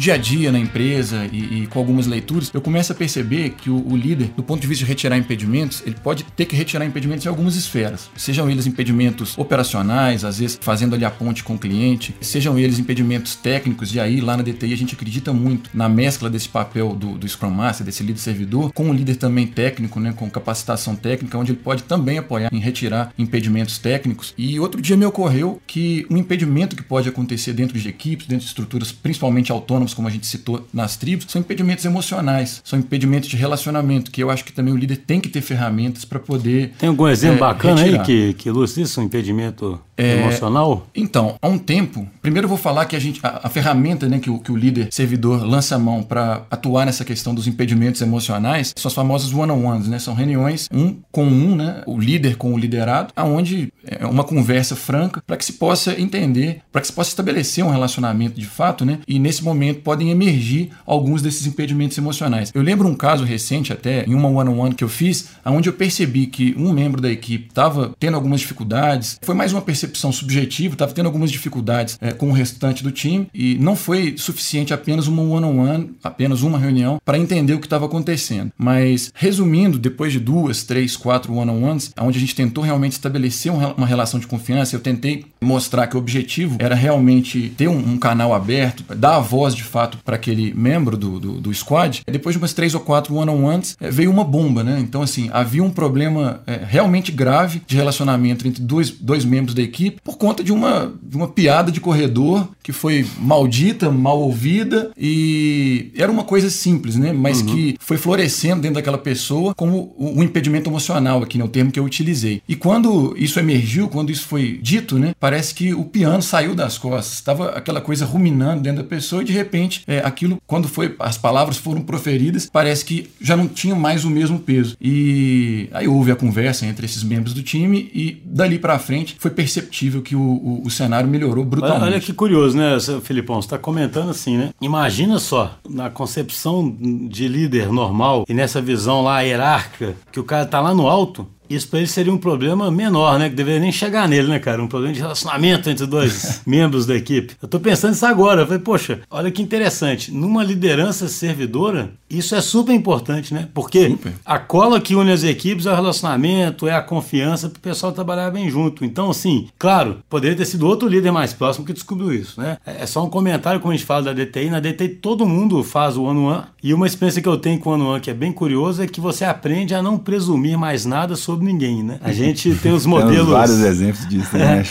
dia a dia na empresa e, e com algumas leituras, eu começo a perceber que o, o, líder, do ponto de vista de retirar impedimentos, ele pode ter que retirar impedimentos em algumas esferas. Sejam eles impedimentos operacionais, às vezes fazendo ali a ponte com o cliente, sejam eles impedimentos técnicos, e aí lá na DTI a gente acredita muito na mescla desse papel do, do Scrum Master, desse líder servidor, com o líder também técnico, né, com capacitação técnica, onde ele pode também apoiar em retirar impedimentos técnicos. E outro dia me ocorreu que um impedimento que pode acontecer dentro de equipes, dentro de estruturas principalmente autônomas, como a gente citou nas tribos, são impedimentos emocionais, são impedimentos de relacionamento, que eu acho que também o líder tem que ter ferramentas para poder. Tem algum exemplo é, bacana retirar. aí que, que ilustra isso, um impedimento é, emocional? Então, há um tempo, primeiro eu vou falar que a gente, a, a ferramenta né, que, o, que o líder servidor lança a mão para atuar nessa questão dos impedimentos emocionais são as famosas one-on-ones, né? São reuniões um com um, né? O líder com o liderado, aonde é uma conversa franca para que se possa entender, para que se possa estabelecer um relacionamento de fato, né? E nesse momento podem emergir alguns desses impedimentos emocionais. Eu lembro um caso recente até em uma one-on-one que eu fiz, aonde eu percebi que um membro da equipe estava tendo algumas dificuldades. Foi mais uma percepção subjetiva, estava tendo algumas dificuldades é, com o restante do time e não foi suficiente apenas uma one-on-one, apenas uma reunião, para entender o que estava acontecendo. Mas, resumindo, depois de duas, três, quatro one-on-ones, onde a gente tentou realmente estabelecer uma relação de confiança, eu tentei mostrar que o objetivo era realmente ter um, um canal aberto, dar a voz de fato para aquele membro do, do, do, squad. Depois de umas três ou quatro one-on-ones, é, veio uma bomba, né? Então, assim, havia um problema é, realmente grave de relacionamento entre dois, dois membros da equipe por conta de uma, de uma piada de corredor que foi maldita, mal ouvida e era uma coisa simples, né? Mas uhum. que foi florescendo dentro daquela pessoa como um impedimento emocional, aqui, né? O termo que eu utilizei. E quando isso emergiu, quando isso foi dito, né? Parece que o piano saiu das costas. Estava aquela coisa ruminando dentro da pessoa e de repente é, aquilo, quando foi as palavras foram proferidas, parece que já não tinha mais o mesmo peso. E aí houve a conversa entre esses membros do time e dali para frente foi perceptível perceptível que o, o, o cenário melhorou brutalmente. Olha que curioso, né, Filipão? Você está comentando assim, né? Imagina só, na concepção de líder normal e nessa visão lá hierárquica, que o cara tá lá no alto, isso para ele seria um problema menor, né? Que deveria nem chegar nele, né, cara? Um problema de relacionamento entre dois membros da equipe. Eu tô pensando isso agora. Eu falei, poxa, olha que interessante. Numa liderança servidora, isso é super importante, né? Porque super. a cola que une as equipes é o relacionamento, é a confiança para o pessoal trabalhar bem junto. Então, assim, claro, poderia ter sido outro líder mais próximo que descobriu isso, né? É, é só um comentário, como a gente fala da DTI. Na DTI, todo mundo faz o one-on-one. E uma experiência que eu tenho com o one-on-one que é bem curioso é que você aprende a não presumir mais nada sobre sobre ninguém, né? A gente tem os modelos. Temos vários exemplos disso, né?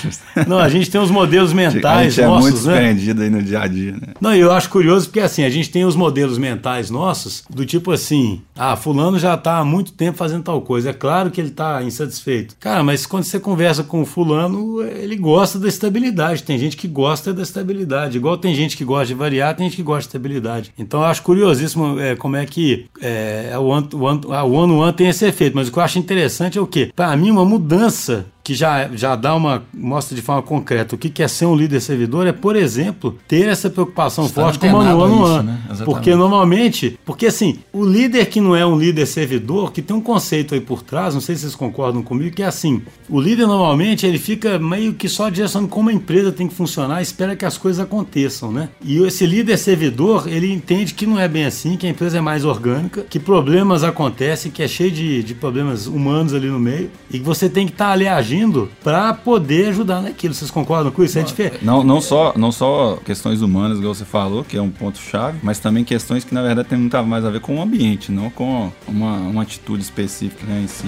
Não, a gente tem os modelos mentais a gente nossos, é muito surpreendido né? aí no dia a dia, né? Não, eu acho curioso porque assim, a gente tem os modelos mentais nossos do tipo assim, ah, fulano já está há muito tempo fazendo tal coisa. É claro que ele está insatisfeito. Cara, mas quando você conversa com o fulano, ele gosta da estabilidade. Tem gente que gosta da estabilidade. Igual tem gente que gosta de variar, tem gente que gosta de estabilidade. Então eu acho curiosíssimo é, como é que é, o one-on-one tem esse efeito. Mas o que eu acho interessante o quê? Para mim, uma mudança que já, já dá uma mostra de forma concreta o que, que é ser um líder servidor é, por exemplo, ter essa preocupação Está forte com o manual no ano. Né? Porque normalmente, porque assim, o líder que não é um líder servidor, que tem um conceito aí por trás, não sei se vocês concordam comigo, que é assim, o líder normalmente ele fica meio que só direcionando como a empresa tem que funcionar, espera que as coisas aconteçam, né? E esse líder servidor, ele entende que não é bem assim, que a empresa é mais orgânica, que problemas acontecem, que é cheio de, de problemas humanos ali no meio, e que você tem que estar tá ali agindo para poder ajudar naquilo. Vocês concordam com isso? É diferente. Não, não, só, não só questões humanas, igual você falou, que é um ponto-chave, mas também questões que, na verdade, tem muito mais a ver com o ambiente, não com uma, uma atitude específica né, em si.